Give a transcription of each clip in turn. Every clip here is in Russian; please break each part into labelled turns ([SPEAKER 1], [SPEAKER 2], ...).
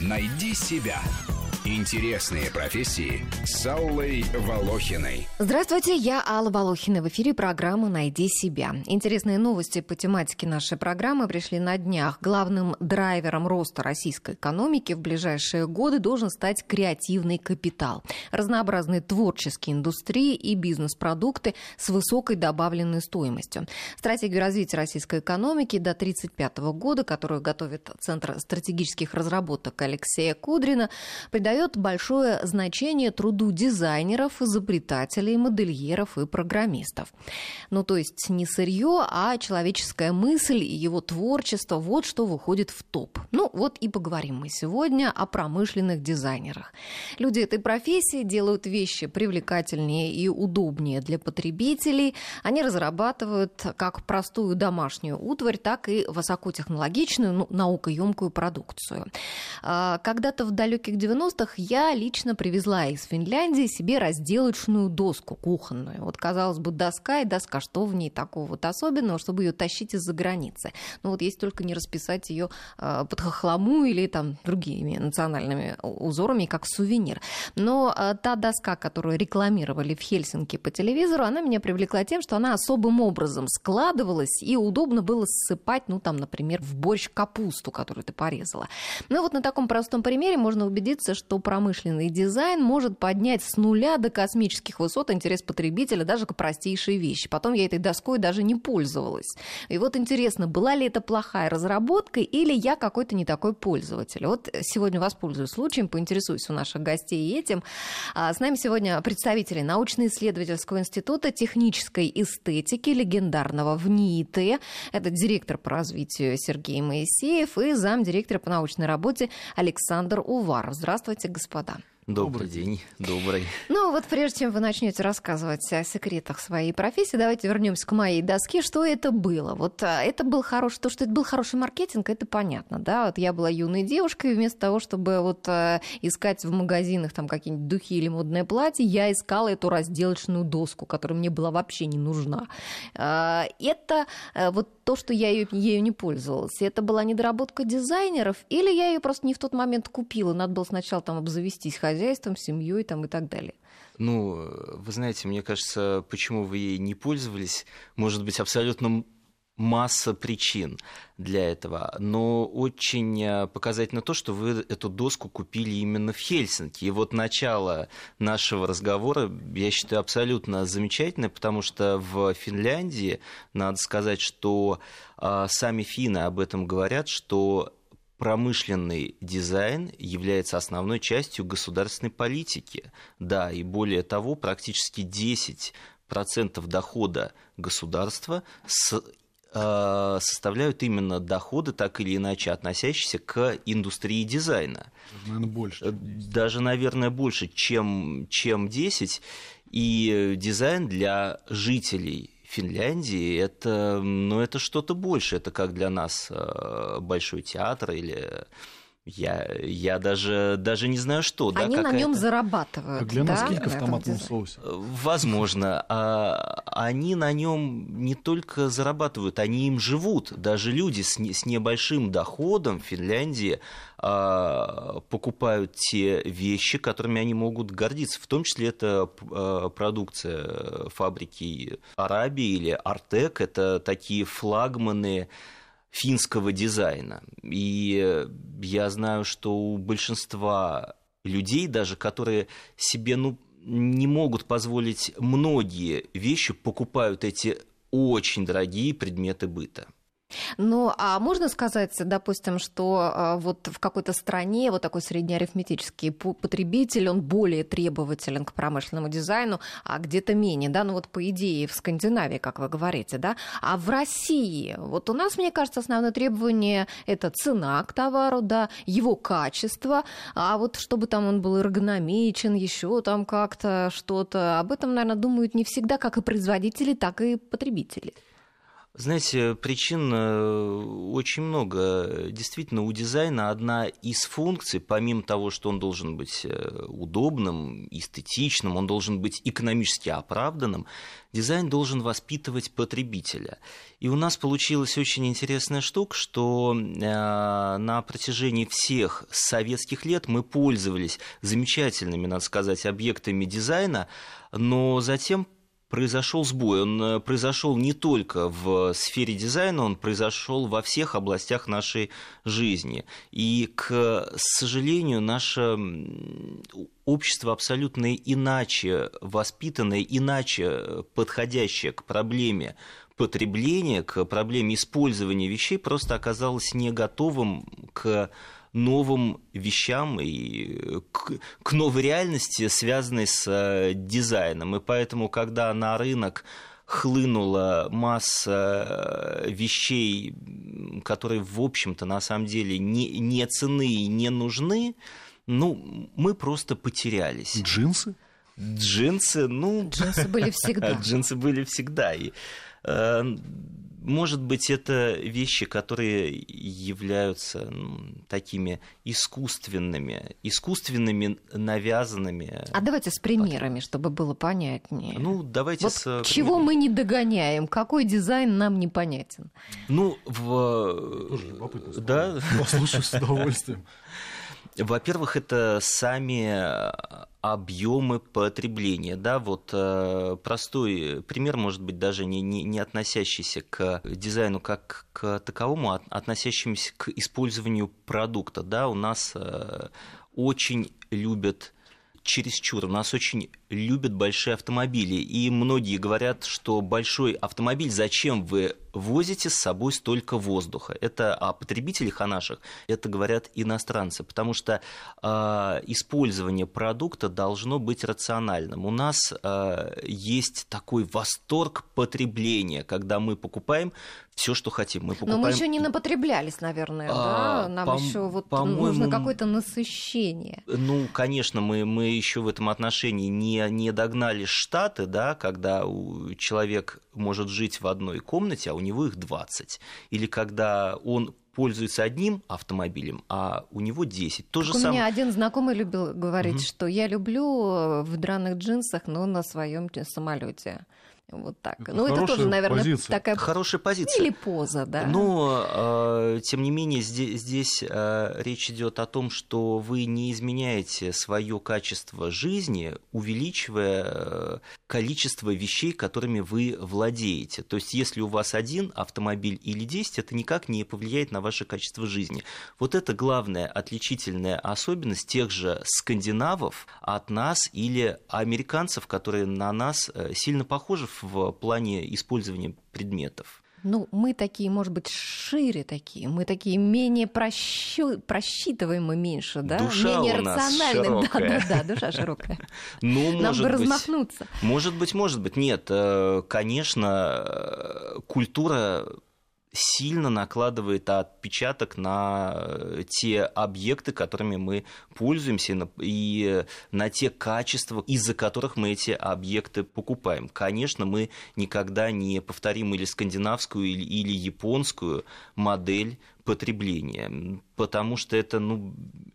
[SPEAKER 1] Найди себя. Интересные профессии с Аллой Волохиной.
[SPEAKER 2] Здравствуйте, я Алла Волохина. В эфире программа «Найди себя». Интересные новости по тематике нашей программы пришли на днях. Главным драйвером роста российской экономики в ближайшие годы должен стать креативный капитал. Разнообразные творческие индустрии и бизнес-продукты с высокой добавленной стоимостью. Стратегию развития российской экономики до 1935 года, которую готовит Центр стратегических разработок Алексея Кудрина, придает придает большое значение труду дизайнеров, изобретателей, модельеров и программистов. Ну, то есть не сырье, а человеческая мысль и его творчество – вот что выходит в топ. Ну, вот и поговорим мы сегодня о промышленных дизайнерах. Люди этой профессии делают вещи привлекательнее и удобнее для потребителей. Они разрабатывают как простую домашнюю утварь, так и высокотехнологичную, ну, наукоемкую продукцию. А, когда-то в далеких 90-х 90-х я лично привезла из Финляндии себе разделочную доску кухонную. Вот, казалось бы, доска и доска, что в ней такого вот особенного, чтобы ее тащить из-за границы. Ну вот есть только не расписать ее э, под хохлому или там другими национальными узорами, как сувенир. Но э, та доска, которую рекламировали в Хельсинки по телевизору, она меня привлекла тем, что она особым образом складывалась и удобно было ссыпать, ну там, например, в борщ капусту, которую ты порезала. Ну вот на таком простом примере можно убедиться, что промышленный дизайн может поднять с нуля до космических высот интерес потребителя даже к простейшей вещи. Потом я этой доской даже не пользовалась. И вот интересно, была ли это плохая разработка или я какой-то не такой пользователь. Вот сегодня воспользуюсь случаем, поинтересуюсь у наших гостей этим. А, с нами сегодня представители научно-исследовательского института технической эстетики легендарного в НИИТ. Это директор по развитию Сергей Моисеев и замдиректора по научной работе Александр Уваров. Здравствуйте. Здравствуйте, господа.
[SPEAKER 3] Добрый день, добрый.
[SPEAKER 2] Ну вот прежде чем вы начнете рассказывать о секретах своей профессии, давайте вернемся к моей доске. Что это было? Вот а, это был хороший, то, что это был хороший маркетинг, это понятно, да? Вот я была юной девушкой, вместо того, чтобы вот а, искать в магазинах там какие-нибудь духи или модное платье, я искала эту разделочную доску, которая мне была вообще не нужна. А, это вот то, что я ею, ею не пользовалась. Это была недоработка дизайнеров, или я ее просто не в тот момент купила. Надо было сначала там обзавестись хозяйством, семьей там, и так далее.
[SPEAKER 3] Ну, вы знаете, мне кажется, почему вы ей не пользовались, может быть абсолютно масса причин для этого, но очень э, показательно то, что вы эту доску купили именно в Хельсинки. И вот начало нашего разговора, я считаю, абсолютно замечательное, потому что в Финляндии, надо сказать, что э, сами финны об этом говорят, что промышленный дизайн является основной частью государственной политики. Да, и более того, практически 10 процентов дохода государства с составляют именно доходы, так или иначе относящиеся к индустрии дизайна.
[SPEAKER 4] Наверное, больше. Чем
[SPEAKER 3] Даже, наверное, больше, чем, чем 10. И дизайн для жителей Финляндии это, ну, это что-то больше. Это как для нас э, большой театр или я, я даже, даже не знаю, что.
[SPEAKER 2] Они да, на нем зарабатывают.
[SPEAKER 4] Как для
[SPEAKER 2] да?
[SPEAKER 4] нас килька в томатном соусе.
[SPEAKER 3] Возможно. А, они на нем не только зарабатывают, они им живут. Даже люди с, не, с небольшим доходом в Финляндии а, покупают те вещи, которыми они могут гордиться. В том числе это а, продукция фабрики Арабии или Артек. Это такие флагманы финского дизайна. И я знаю, что у большинства людей, даже которые себе ну, не могут позволить многие вещи, покупают эти очень дорогие предметы быта.
[SPEAKER 2] Ну, а можно сказать, допустим, что а, вот в какой-то стране вот такой среднеарифметический потребитель, он более требователен к промышленному дизайну, а где-то менее, да, ну вот по идее в Скандинавии, как вы говорите, да, а в России, вот у нас, мне кажется, основное требование – это цена к товару, да, его качество, а вот чтобы там он был эргономичен, еще там как-то что-то, об этом, наверное, думают не всегда как и производители, так и потребители.
[SPEAKER 3] Знаете, причин э, очень много. Действительно, у дизайна одна из функций, помимо того, что он должен быть э, удобным, эстетичным, он должен быть экономически оправданным, дизайн должен воспитывать потребителя. И у нас получилась очень интересная штука, что э, на протяжении всех советских лет мы пользовались замечательными, надо сказать, объектами дизайна, но затем произошел сбой. Он э, произошел не только в сфере дизайна, он произошел во всех областях нашей жизни. И, к сожалению, наше общество абсолютно иначе воспитанное, иначе подходящее к проблеме потребления, к проблеме использования вещей, просто оказалось не готовым к новым вещам и к, к новой реальности, связанной с э, дизайном. И поэтому, когда на рынок хлынула масса э, вещей, которые, в общем-то, на самом деле не, не цены и не нужны, ну, мы просто потерялись.
[SPEAKER 4] Джинсы?
[SPEAKER 3] Джинсы, ну...
[SPEAKER 2] Джинсы были всегда.
[SPEAKER 3] Джинсы были всегда. И, э, может быть, это вещи, которые являются ну, такими искусственными, искусственными, навязанными.
[SPEAKER 2] А давайте с примерами, чтобы было понятнее.
[SPEAKER 3] Ну, давайте
[SPEAKER 2] вот
[SPEAKER 3] с...
[SPEAKER 2] Чего мы не догоняем? Какой дизайн нам непонятен?
[SPEAKER 3] Ну, в...
[SPEAKER 4] Тоже любопытно.
[SPEAKER 3] Да?
[SPEAKER 4] Послушаю с удовольствием.
[SPEAKER 3] Во-первых, это сами объемы потребления. Да, вот э, простой пример, может быть, даже не, не, не относящийся к дизайну как к таковому, а относящимся к использованию продукта. Да, у нас э, очень любят чересчур. У нас очень любят большие автомобили. И многие говорят, что большой автомобиль, зачем вы возите с собой столько воздуха? Это о потребителях, о наших, это говорят иностранцы. Потому что э, использование продукта должно быть рациональным. У нас э, есть такой восторг потребления, когда мы покупаем все, что хотим. Мы покупаем...
[SPEAKER 2] Но мы еще не напотреблялись, наверное, а, да? Нам по- еще вот нужно какое-то насыщение.
[SPEAKER 3] Ну, конечно, мы, мы еще в этом отношении не, не догнали Штаты, да, когда человек может жить в одной комнате, а у него их 20. Или когда он пользуется одним автомобилем, а у него 10. То же
[SPEAKER 2] у
[SPEAKER 3] сам...
[SPEAKER 2] меня один знакомый любил говорить, угу. что я люблю в драных джинсах, но на своем самолете. Вот так. Это ну, это тоже, наверное,
[SPEAKER 4] позиция.
[SPEAKER 2] такая
[SPEAKER 3] хорошая позиция.
[SPEAKER 2] Или поза, да.
[SPEAKER 3] Но, э, тем не менее, здесь, здесь э, речь идет о том, что вы не изменяете свое качество жизни, увеличивая э, количество вещей, которыми вы владеете. То есть, если у вас один автомобиль или 10, это никак не повлияет на ваше качество жизни. Вот это главная отличительная особенность тех же скандинавов от нас или американцев, которые на нас э, сильно похожи в плане использования предметов?
[SPEAKER 2] Ну, мы такие, может быть, шире такие, мы такие менее прощу... просчитываемы меньше, да?
[SPEAKER 3] Душа
[SPEAKER 2] менее
[SPEAKER 3] у нас широкая.
[SPEAKER 2] Да, да, да, душа широкая.
[SPEAKER 3] Ну,
[SPEAKER 2] Нам
[SPEAKER 3] может
[SPEAKER 2] бы
[SPEAKER 3] быть,
[SPEAKER 2] размахнуться.
[SPEAKER 3] Может быть, может быть. Нет, э, конечно, э, культура сильно накладывает отпечаток на э, те объекты, которыми мы пользуемся, и на те качества, из-за которых мы эти объекты покупаем. Конечно, мы никогда не повторим или скандинавскую, или японскую модель потребления, потому что это ну,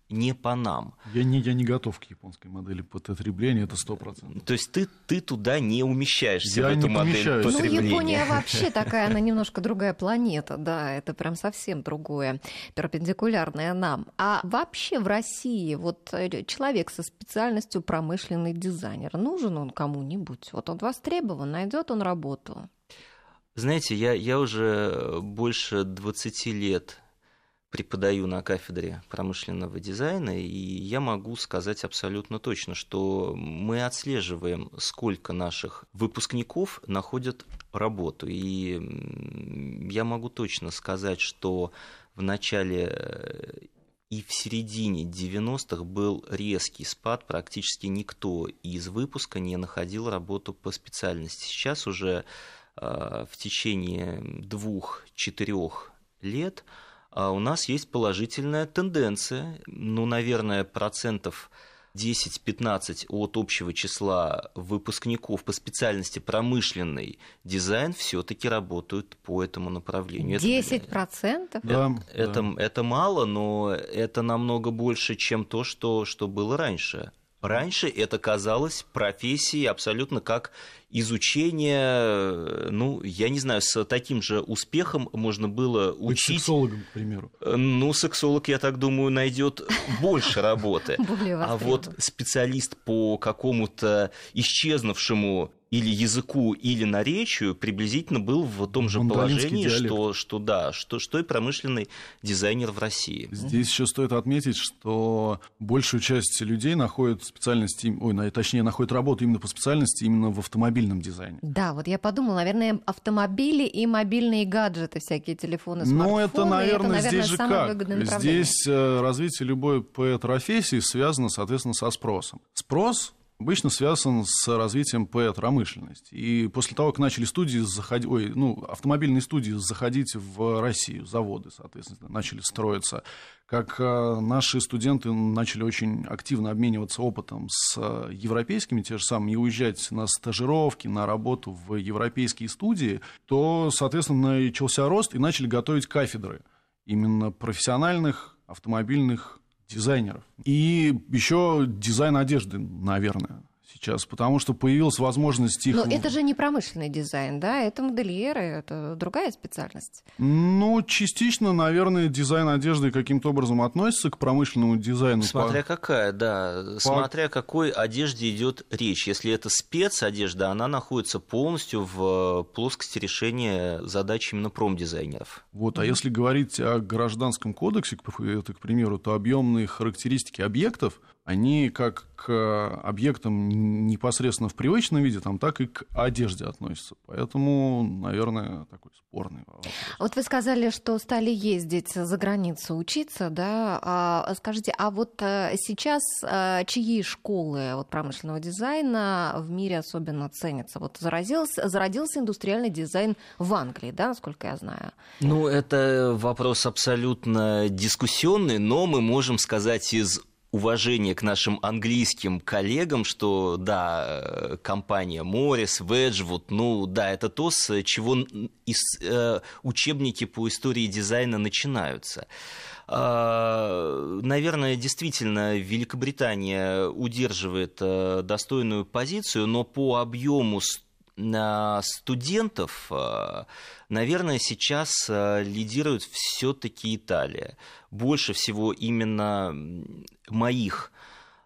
[SPEAKER 3] не по нам.
[SPEAKER 4] Я не, я не готов к японской модели потребления, это сто процентов.
[SPEAKER 3] То есть ты, ты туда не умещаешься,
[SPEAKER 4] я
[SPEAKER 3] в эту
[SPEAKER 4] не
[SPEAKER 3] модель
[SPEAKER 4] помещаюсь.
[SPEAKER 3] потребления.
[SPEAKER 2] Ну, Япония вообще такая, она немножко другая планета, да, это прям совсем другое, перпендикулярное нам. А вообще в России вот э, человек со специальностью промышленный дизайнер, нужен он кому-нибудь? Вот он востребован, найдет он работу?
[SPEAKER 3] Знаете, я, я уже больше 20 лет преподаю на кафедре промышленного дизайна, и я могу сказать абсолютно точно, что мы отслеживаем, сколько наших выпускников находят работу. И я могу точно сказать, что в начале э, и в середине 90-х был резкий спад, практически никто из выпуска не находил работу по специальности. Сейчас уже Э, в течение двух-четырех лет а у нас есть положительная тенденция, ну, наверное, процентов 10-15 от общего числа выпускников по специальности промышленный дизайн все-таки работают по этому направлению.
[SPEAKER 2] 10 процентов?
[SPEAKER 3] Да, это, да. это мало, но это намного больше, чем то, что, что было раньше. Раньше это казалось профессией абсолютно как изучение, ну, я не знаю, с таким же успехом можно было
[SPEAKER 4] Быть
[SPEAKER 3] учить...
[SPEAKER 4] сексологом, к примеру.
[SPEAKER 3] Ну, сексолог, я так думаю, найдет больше работы. А вот специалист по какому-то исчезнувшему или языку, или наречию приблизительно был в том же положении, что, что да, что, что и промышленный дизайнер в России.
[SPEAKER 4] Здесь еще стоит отметить, что большую часть людей находят специальности, ой, точнее, находят работу именно по специальности, именно в автомобильном дизайне.
[SPEAKER 2] Да, вот я подумала, наверное, автомобили и мобильные гаджеты, всякие телефоны, смартфоны.
[SPEAKER 4] Ну, это, наверное, это, наверное здесь же как? Здесь э, развитие любой профессии связано, соответственно, со спросом. Спрос обычно связан с развитием промышленности. И после того, как начали студии заходить, ой, ну, автомобильные студии заходить в Россию, заводы, соответственно, начали строиться, как э, наши студенты начали очень активно обмениваться опытом с европейскими, те же самые, и уезжать на стажировки, на работу в европейские студии, то, соответственно, начался рост и начали готовить кафедры именно профессиональных автомобильных дизайнеров. И еще дизайн одежды, наверное сейчас, потому что появилась возможность их...
[SPEAKER 2] Но это же не промышленный дизайн, да? Это модельеры, это другая специальность.
[SPEAKER 4] Ну, частично, наверное, дизайн одежды каким-то образом относится к промышленному дизайну.
[SPEAKER 3] Смотря по... какая, да. По... Смотря какой одежде идет речь. Если это спецодежда, она находится полностью в плоскости решения задач именно промдизайнеров.
[SPEAKER 4] Вот, а если говорить о гражданском кодексе, это, к примеру, то объемные характеристики объектов они как к объектам непосредственно в привычном виде, там, так и к одежде относятся. Поэтому, наверное, такой спорный вопрос.
[SPEAKER 2] Вот вы сказали, что стали ездить за границу учиться, да? А, скажите, а вот э, сейчас э, чьи школы вот, промышленного дизайна в мире особенно ценятся? Вот заразился, зародился индустриальный дизайн в Англии, да, насколько я знаю?
[SPEAKER 3] Ну, это вопрос абсолютно дискуссионный, но мы можем сказать из уважение к нашим английским коллегам, что да, компания Моррис, Веджвуд, ну да, это то, с чего из, э, учебники по истории дизайна начинаются. А, наверное, действительно, Великобритания удерживает э, достойную позицию, но по объему студентов, э, наверное, сейчас э, лидирует все-таки Италия. Больше всего именно моих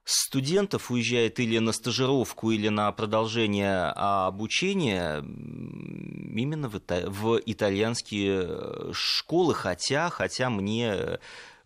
[SPEAKER 3] студентов уезжает или на стажировку, или на продолжение обучения именно в, в итальянские э, школы, хотя, хотя мне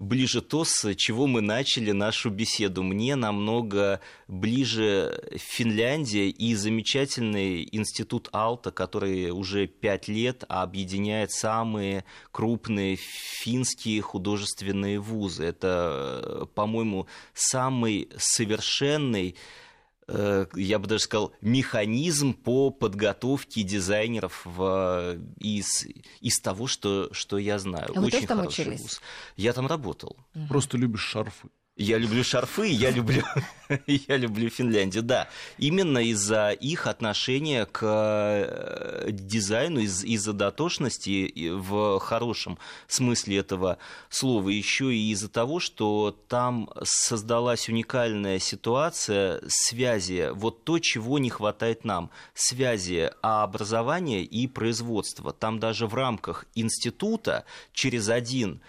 [SPEAKER 3] ближе то, с чего мы начали нашу беседу. Мне намного ближе Финляндия и замечательный институт Алта, который уже пять лет объединяет самые крупные финские художественные вузы. Это, по-моему, самый совершенный Э, я бы даже сказал, механизм по подготовке дизайнеров в, из, из того, что, что я знаю.
[SPEAKER 2] А Очень вы тоже там учились? Вуз.
[SPEAKER 3] Я там работал.
[SPEAKER 4] Просто любишь шарфы.
[SPEAKER 3] Я люблю шарфы, я люблю, я люблю Финляндию, да. Именно из-за их отношения к э, дизайну, из- из-за дотошности в хорошем смысле этого слова, еще и из-за того, что там создалась уникальная ситуация связи, вот то, чего не хватает нам, связи образования и производства. Там даже в рамках института через один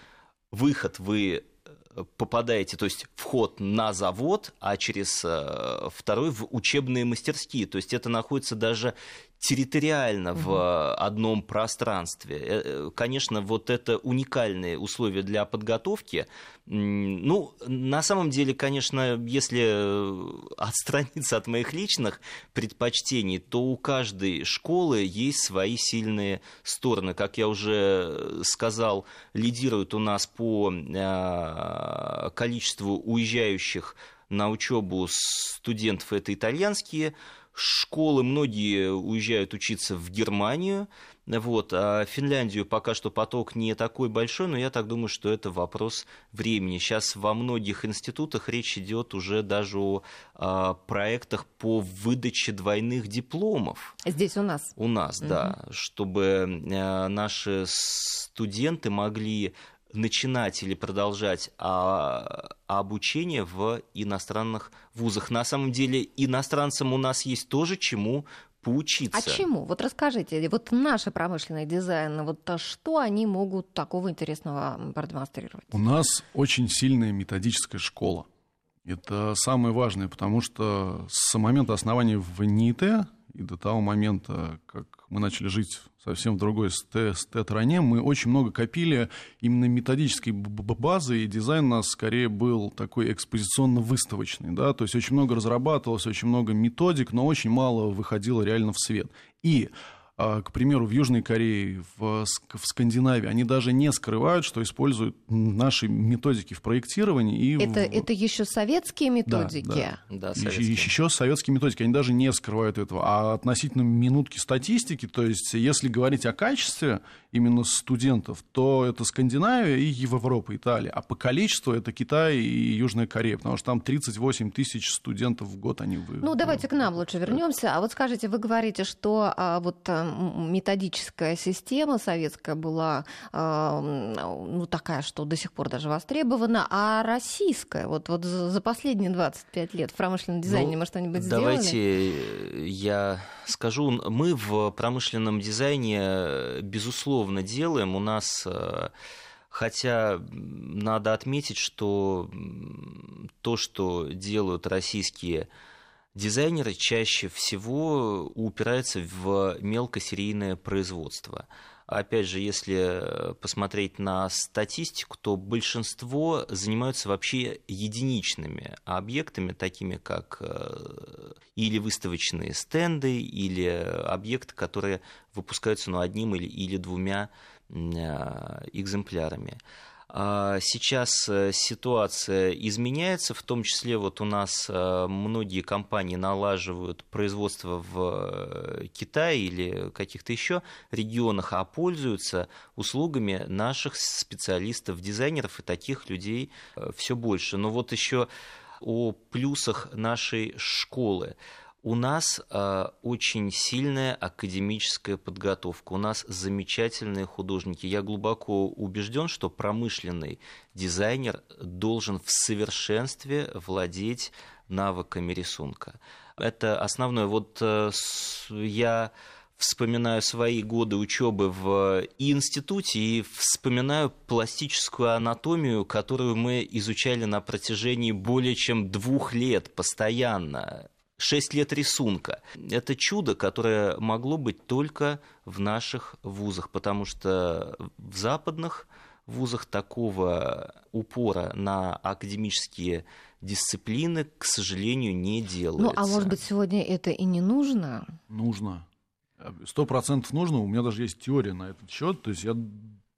[SPEAKER 3] выход вы попадаете, то есть вход на завод, а через э, второй в учебные мастерские. То есть это находится даже территориально в одном пространстве. Э, э, конечно, вот это уникальные условия для подготовки. Ну, на самом деле, конечно, если отстраниться от моих личных предпочтений, то у каждой школы есть свои сильные стороны. Как я уже сказал, лидирует у нас по э, количеству уезжающих на учебу студентов это итальянские школы многие уезжают учиться в Германию, вот, а Финляндию пока что поток не такой большой, но я так думаю, что это вопрос времени. Сейчас во многих институтах речь идет уже даже о а, проектах по выдаче двойных дипломов.
[SPEAKER 2] Здесь у нас?
[SPEAKER 3] У нас, угу. да, чтобы а, наши студенты могли начинать или продолжать а, обучение в иностранных вузах. На самом деле иностранцам у нас есть тоже чему поучиться.
[SPEAKER 2] А чему? Вот расскажите, вот наши промышленные дизайны, вот что они могут такого интересного продемонстрировать?
[SPEAKER 4] У нас очень сильная методическая школа. Это самое важное, потому что с момента основания в НИТ и до того момента, как мы начали жить совсем в другой стране, мы очень много копили именно методической базы, и дизайн у нас скорее был такой экспозиционно-выставочный, да, то есть очень много разрабатывалось, очень много методик, но очень мало выходило реально в свет. И к примеру, в Южной Корее, в, в Скандинавии, они даже не скрывают, что используют наши методики в проектировании. И
[SPEAKER 2] это, в... это еще советские методики?
[SPEAKER 4] Да, да. да советские. Еще, еще советские методики, они даже не скрывают этого. А относительно минутки статистики, то есть если говорить о качестве именно студентов, то это Скандинавия и Европа, Италия. А по количеству это Китай и Южная Корея, потому что там 38 тысяч студентов в год они вы.
[SPEAKER 2] Ну, давайте к нам лучше вернемся. А вот скажите, вы говорите, что а, вот а, методическая система советская была э, ну, такая, что до сих пор даже востребована, а российская, вот, вот за последние 25 лет в промышленном дизайне ну, мы что-нибудь
[SPEAKER 3] давайте
[SPEAKER 2] сделали?
[SPEAKER 3] Давайте я скажу. Мы в промышленном дизайне, безусловно, делаем. У нас э, Хотя надо отметить, что то, что делают российские дизайнеры чаще всего упираются в мелкосерийное производство. Опять же, если посмотреть на статистику, то большинство занимаются вообще единичными объектами, такими как э, или выставочные стенды, или объекты, которые выпускаются ну, одним или, или двумя э, экземплярами. А, сейчас э, ситуация изменяется, в том числе вот у нас э, многие компании налаживают производство в э, Китае или каких-то еще регионах, а пользуются услугами наших специалистов, дизайнеров, и таких людей все больше. Но вот еще о плюсах нашей школы. У нас э, очень сильная академическая подготовка, у нас замечательные художники. Я глубоко убежден, что промышленный дизайнер должен в совершенстве владеть навыками рисунка. Это основное. Вот э, я вспоминаю свои годы учебы в институте и вспоминаю пластическую анатомию, которую мы изучали на протяжении более чем двух лет постоянно. 6 лет рисунка. Это чудо, которое могло быть только в наших вузах, потому что в западных вузах такого упора на академические дисциплины, к сожалению, не делается.
[SPEAKER 2] Ну, а может быть, сегодня это и не нужно?
[SPEAKER 4] Нужно. Сто процентов нужно. У меня даже есть теория на этот счет. То есть я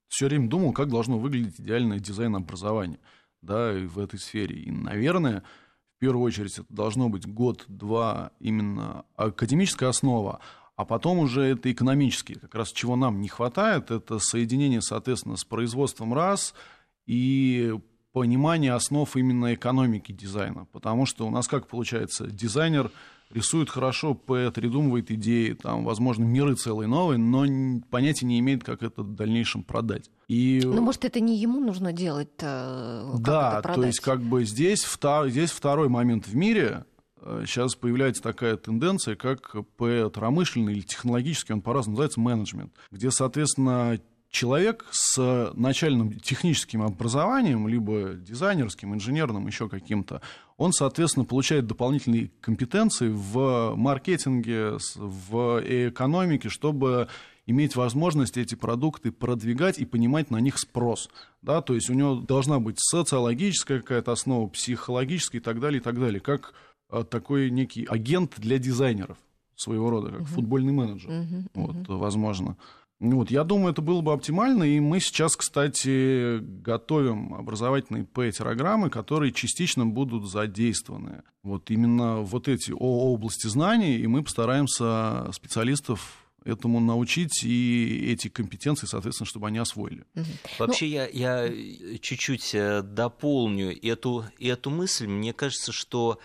[SPEAKER 4] все время думал, как должно выглядеть идеальное дизайн образования да, в этой сфере. И, наверное, в первую очередь это должно быть год-два именно академическая основа, а потом уже это экономические. Как раз чего нам не хватает, это соединение, соответственно, с производством раз и понимание основ именно экономики дизайна. Потому что у нас как получается, дизайнер рисует хорошо, поэт придумывает идеи, там, возможно, миры целые новые, но понятия не имеет, как это в дальнейшем продать.
[SPEAKER 2] И... Ну, может, это не ему нужно делать, э,
[SPEAKER 4] Да, то есть, как бы здесь, втор... здесь второй момент в мире, сейчас э, появляется такая тенденция, как промышленный или технологический, он по-разному называется, менеджмент, где, соответственно, человек с начальным техническим образованием, либо дизайнерским, инженерным, еще каким-то, он, соответственно, получает дополнительные компетенции в маркетинге, в экономике, чтобы иметь возможность эти продукты продвигать и понимать на них спрос. Да? То есть у него должна быть социологическая какая-то основа, психологическая и так далее, и так далее, как а, такой некий агент для дизайнеров своего рода, как uh-huh. футбольный менеджер, uh-huh, uh-huh. вот, возможно. Вот, я думаю, это было бы оптимально, и мы сейчас, кстати, готовим образовательные П-программы, которые частично будут задействованы. Вот именно вот эти области знаний, и мы постараемся специалистов этому научить и эти компетенции, соответственно, чтобы они освоили.
[SPEAKER 3] Вообще ну... я, я чуть-чуть э, дополню эту, эту мысль. Мне кажется, что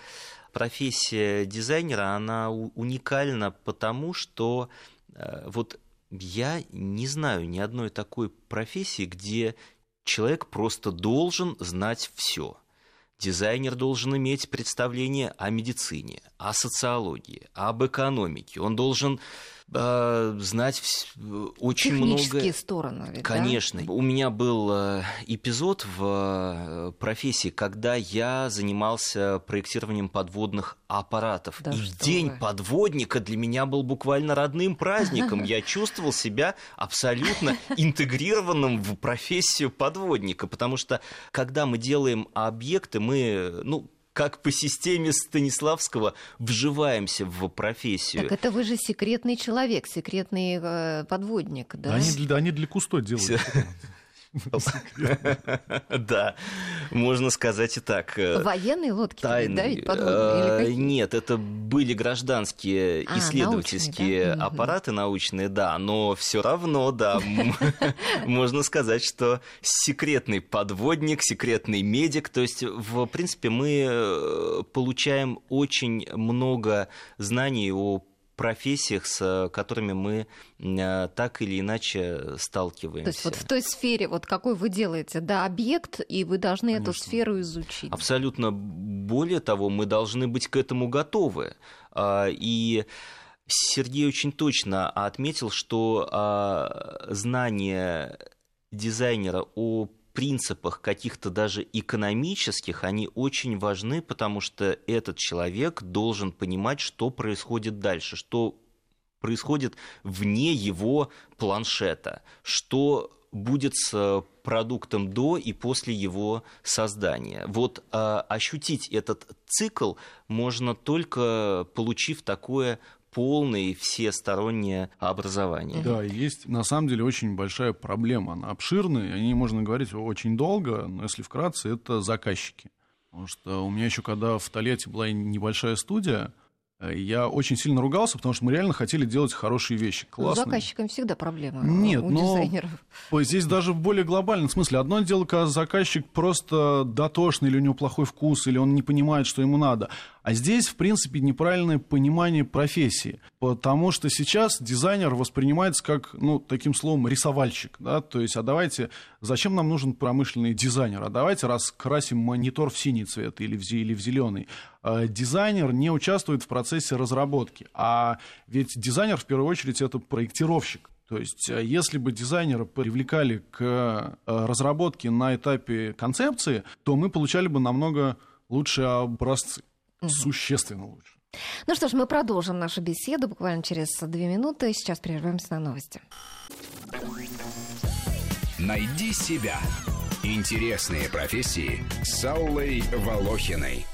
[SPEAKER 3] профессия дизайнера, она уникальна потому, что э, вот я не знаю ни одной такой профессии, где человек просто должен знать все. Дизайнер должен иметь представление о медицине, о социологии, об экономике. Он должен э, знать очень много.
[SPEAKER 2] стороны. Ведь,
[SPEAKER 3] Конечно.
[SPEAKER 2] Да?
[SPEAKER 3] У меня был э, эпизод в э, профессии, когда я занимался проектированием подводных аппаратов. Да И день вы. подводника для меня был буквально родным праздником. Я чувствовал себя абсолютно интегрированным в профессию подводника, потому что когда мы делаем объекты, мы, ну, как по системе Станиславского вживаемся в профессию.
[SPEAKER 2] Так это вы же секретный человек, секретный э, подводник, да?
[SPEAKER 4] Да они, для, они для Кусто делают.
[SPEAKER 3] Да, можно сказать и так.
[SPEAKER 2] Военные лодки,
[SPEAKER 3] да, Нет, это были гражданские а, исследовательские аппараты научные, да, но все равно, да, можно сказать, что секретный подводник, секретный медик, то есть, в принципе, мы э, получаем очень много знаний о профессиях, с которыми мы э, так или иначе сталкиваемся.
[SPEAKER 2] То есть вот в той сфере, вот какой вы делаете, да, объект, и вы должны Конечно. эту сферу изучить.
[SPEAKER 3] Абсолютно. Более того, мы должны быть к этому готовы. А, и Сергей очень точно отметил, что а, знание дизайнера о принципах каких-то даже экономических, они очень важны, потому что этот человек должен понимать, что происходит дальше, что происходит вне его планшета, что будет с продуктом до и после его создания. Вот а, ощутить этот цикл можно только получив такое полное и всестороннее образование.
[SPEAKER 4] Да, есть на самом деле очень большая проблема. Она обширная, о ней можно говорить очень долго, но если вкратце, это заказчики. Потому что у меня еще когда в Тольятти была небольшая студия, Э, я очень сильно ругался, потому что мы реально хотели делать хорошие вещи, классные.
[SPEAKER 2] С заказчиком всегда проблема
[SPEAKER 4] Нет,
[SPEAKER 2] у
[SPEAKER 4] но
[SPEAKER 2] дизайнеров.
[SPEAKER 4] Здесь даже в более глобальном смысле. Одно дело, когда заказчик просто дотошный, или у него плохой вкус, или он не понимает, что ему надо. А здесь, в принципе, неправильное понимание профессии. Потому что сейчас дизайнер воспринимается как, ну, таким словом, рисовальщик. Да? То есть, а давайте, зачем нам нужен промышленный дизайнер? А давайте раскрасим монитор в синий цвет или в, или в зеленый. А дизайнер не участвует в процессе разработки. А ведь дизайнер, в первую очередь, это проектировщик. То есть, э, если бы дизайнера привлекали к э, разработке на этапе концепции, то мы получали бы намного лучшие образцы угу. существенно лучше.
[SPEAKER 2] Ну что ж, мы продолжим нашу беседу буквально через две минуты. Сейчас прервемся на новости.
[SPEAKER 1] Найди себя. Интересные профессии с Аллой Волохиной.